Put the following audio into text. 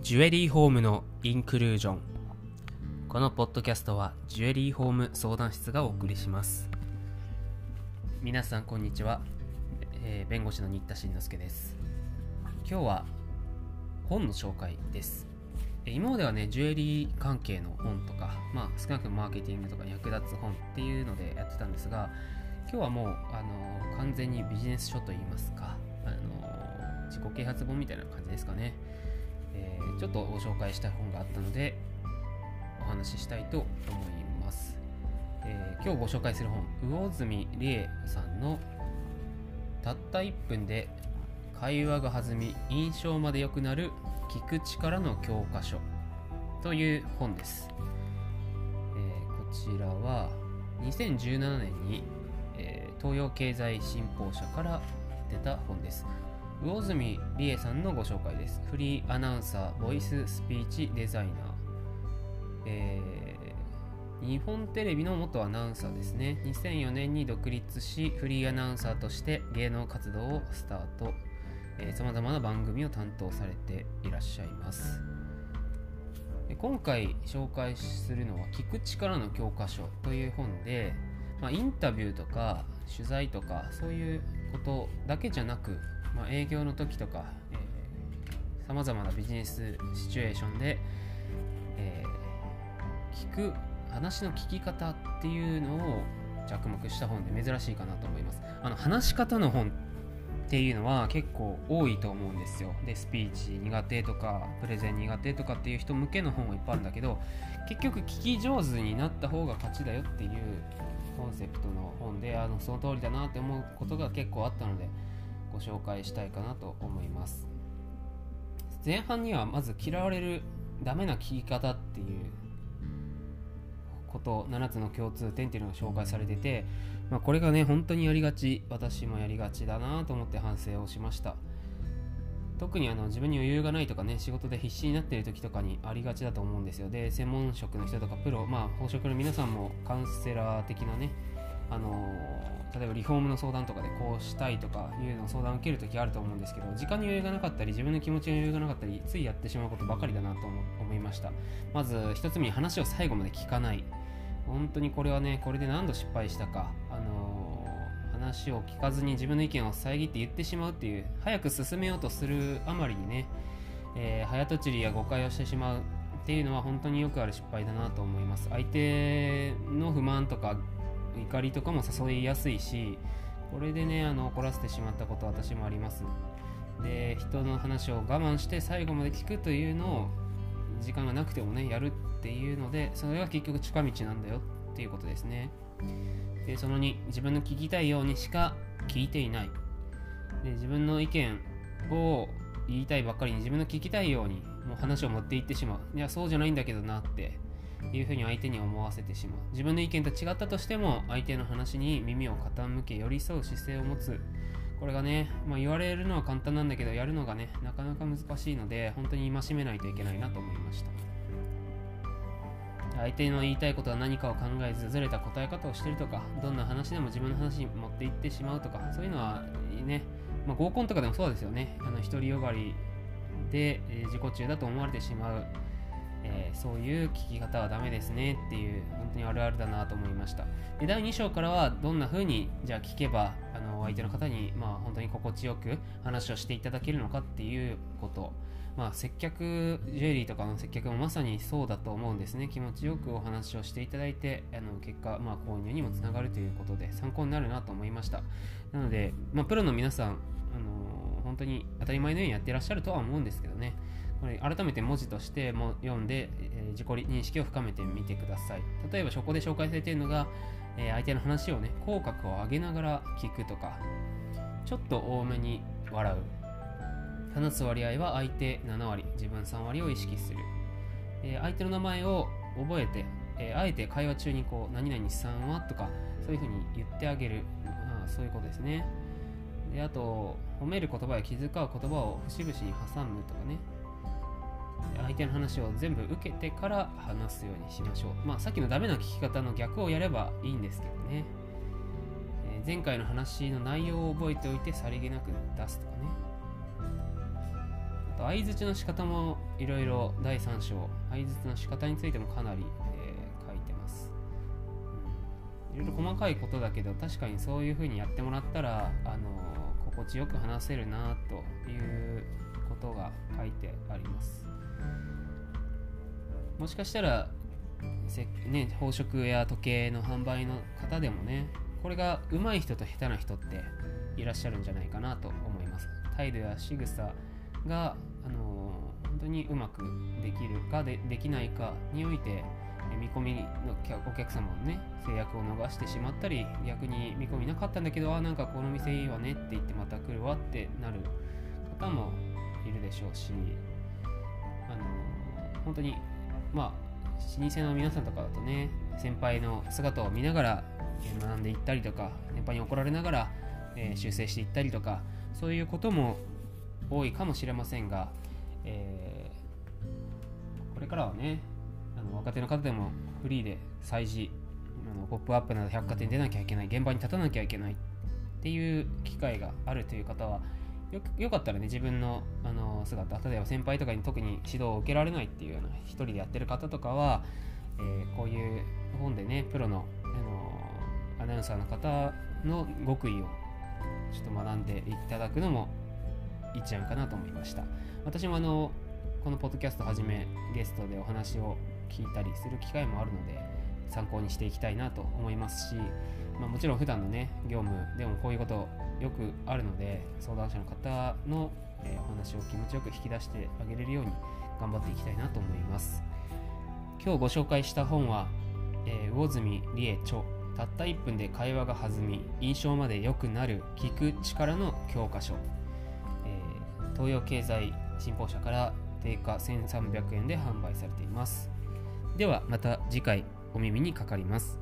ジュエリーホームのインクルージョン。このポッドキャストはジュエリーホーム相談室がお送りします。皆さんこんにちは、えー弁護士の新田慎之介です。今日は本の紹介です。え今まではねジュエリー関係の本とかまあ少なくともマーケティングとかに役立つ本っていうのでやってたんですが今日はもうあの完全にビジネス書といいますかあの自己啓発本みたいな感じですかね。えーちょっとご紹介した本があったのでお話ししたいと思います、えー今日ご紹介する本魚住理恵さんの「たった1分で会話が弾み印象まで良くなる聞く力の教科書」という本です、えーこちらは2017年に、東洋経済新報社から出た本です魚住理恵さんのご紹介です。フリーアナウンサー、ボイススピーチデザイナー。えー日本テレビの元アナウンサーですね。2004年に独立し、フリーアナウンサーとして芸能活動をスタート。さまざまな番組を担当されていらっしゃいます。今回紹介するのは「聞く力の教科書」という本で、まあ、インタビューとか取材とかそういうことだけじゃなく、まあ、営業の時とかさまざまなビジネスシチュエーションで、えー聞く話の聞き方っていうのを着目した本で珍しいかなと思います。あの話し方の本っていうのは結構多いと思うんですよ。でスピーチ苦手とかプレゼン苦手とかっていう人向けの本はいっぱいあるんだけど結局聞き上手になった方が勝ちだよっていうコンセプトの本であのその通りだなって思うことが結構あったのでご紹介したいかなと思います。前半にはまず嫌われるダメな聞き方っていうこと7つの共通点っていうのが紹介されてて、まあ、これがね本当にやりがち。私もやりがちだなと思って反省をしました。特にあの自分に余裕がないとかね仕事で必死になっている時とかにありがちだと思うんですよ。で専門職の人とかプロまあ宝職の皆さんもカウンセラー的なねあの例えばリフォームの相談とかでこうしたいとかいうのを相談を受けるときあると思うんですけど時間に余裕がなかったり自分の気持ちに余裕がなかったりついやってしまうことばかりだなと思思いました。まず一つ目に話を最後まで聞かない本当にこれはねこれで何度失敗したかあの話を聞かずに自分の意見を遮って言ってしまうっていう早く進めようとするあまりにね、えー早とちりや誤解をしてしまうっていうのは本当によくある失敗だなと思います。相手の不満とか怒りとかも誘いやすいしこれでねあの怒らせてしまったことは私もあります。で人の話を我慢して最後まで聞くというのを時間がなくてもねやるっていうのでそれが結局近道なんだよっていうことですね。でその2自分の聞きたいようにしか聞いていない。で自分の意見を言いたいばっかりに自分の聞きたいようにもう話を持っていってしまう。いやそうじゃないんだけどなっていうふうに相手に思わせてしまう。自分の意見と違ったとしても相手の話に耳を傾け寄り添う姿勢を持つ。これがね、まあ、言われるのは簡単なんだけどやるのがねなかなか難しいので本当に戒めないといけないなと思いました。相手の言いたいことは何かを考えずずれた答え方をしてるとかどんな話でも自分の話に持っていってしまうとかそういうのはね、まあ、合コンとかでもそうですよね。あの独りよがりで、えー自己中だと思われてしまう、えーそういう聞き方はダメですねっていう本当にあるあるだなと思いました。で第2章からはどんな風にじゃあ聞けばあの相手の方にまあ本当に心地よく話をしていただけるのかっていうこと。まあ、接客ジュエリーとかの接客もまさにそうだと思うんですね。気持ちよくお話をしていただいてあの結果、まあ、購入にもつながるということで参考になるなと思いました。なので、まあ、プロの皆さん、あの本当に当たり前のようにやってらっしゃるとは思うんですけどね。これ改めて文字としても読んで、えー自己認識を深めてみてください。例えばそこで紹介されているのが、えー相手の話をね口角を上げながら聞くとかちょっと多めに笑う。話す割合は相手7割自分3割を意識する、えー相手の名前を覚えて、えーあえて会話中にこう何々さんはとかそういうふうに言ってあげる、まあ、そういうことですね。であと褒める言葉や気遣う言葉を節々に挟むとかね。相手の話を全部受けてから話すようにしましょう。まあさっきのダメな聞き方の逆をやればいいんですけどね。えー前回の話の内容を覚えておいてさりげなく出すとかね。あと相づちの仕方もいろいろ第3章相づちの仕方についてもかなり、えー、書いてます。いろいろ細かいことだけど確かにそういう風にやってもらったらあの心地よく話せるなということが書いてあります。もしかしたらね、宝飾や時計の販売の方でもねこれが上手い人と下手な人っていらっしゃるんじゃないかなと思います。態度や仕草が、あのー、本当にうまくできるかでできないかにおいて見込みのお客様のね制約を逃してしまったり逆に見込みなかったんだけどあなんかこの店いいわねって言ってまた来るわってなる方もいるでしょうし、本当にまあ老舗の皆さんとかだとね先輩の姿を見ながら学んでいったりとか先輩に怒られながら、えー、修正していったりとかそういうことも多いかもしれませんが、えー、これからはねあの若手の方でもフリーで催事あのポップアップなど百貨店に出なきゃいけない現場に立たなきゃいけないっていう機会があるという方はよよかったらね自分のあの姿例えば先輩とかに特に指導を受けられないっていうような一人でやってる方とかは、えー、こういう本でねプロの、あのアナウンサーの方の極意をちょっと学んでいただくのも一案かなと思いました。私もあのこのポッドキャストはじめゲストでお話を聞いたりする機会もあるので参考にしていきたいなと思いますし、まあ、もちろん普段のね業務でもこういうことよくあるので相談者の方の、え、お話を気持ちよく引き出してあげれるように頑張っていきたいなと思います。今日ご紹介した本は、えー、魚住理恵著たった1分で会話が弾み印象まで良くなる聞く力の教科書、えー、東洋経済新報社から定価1300円で販売されています。ではまた次回。お耳にかかります。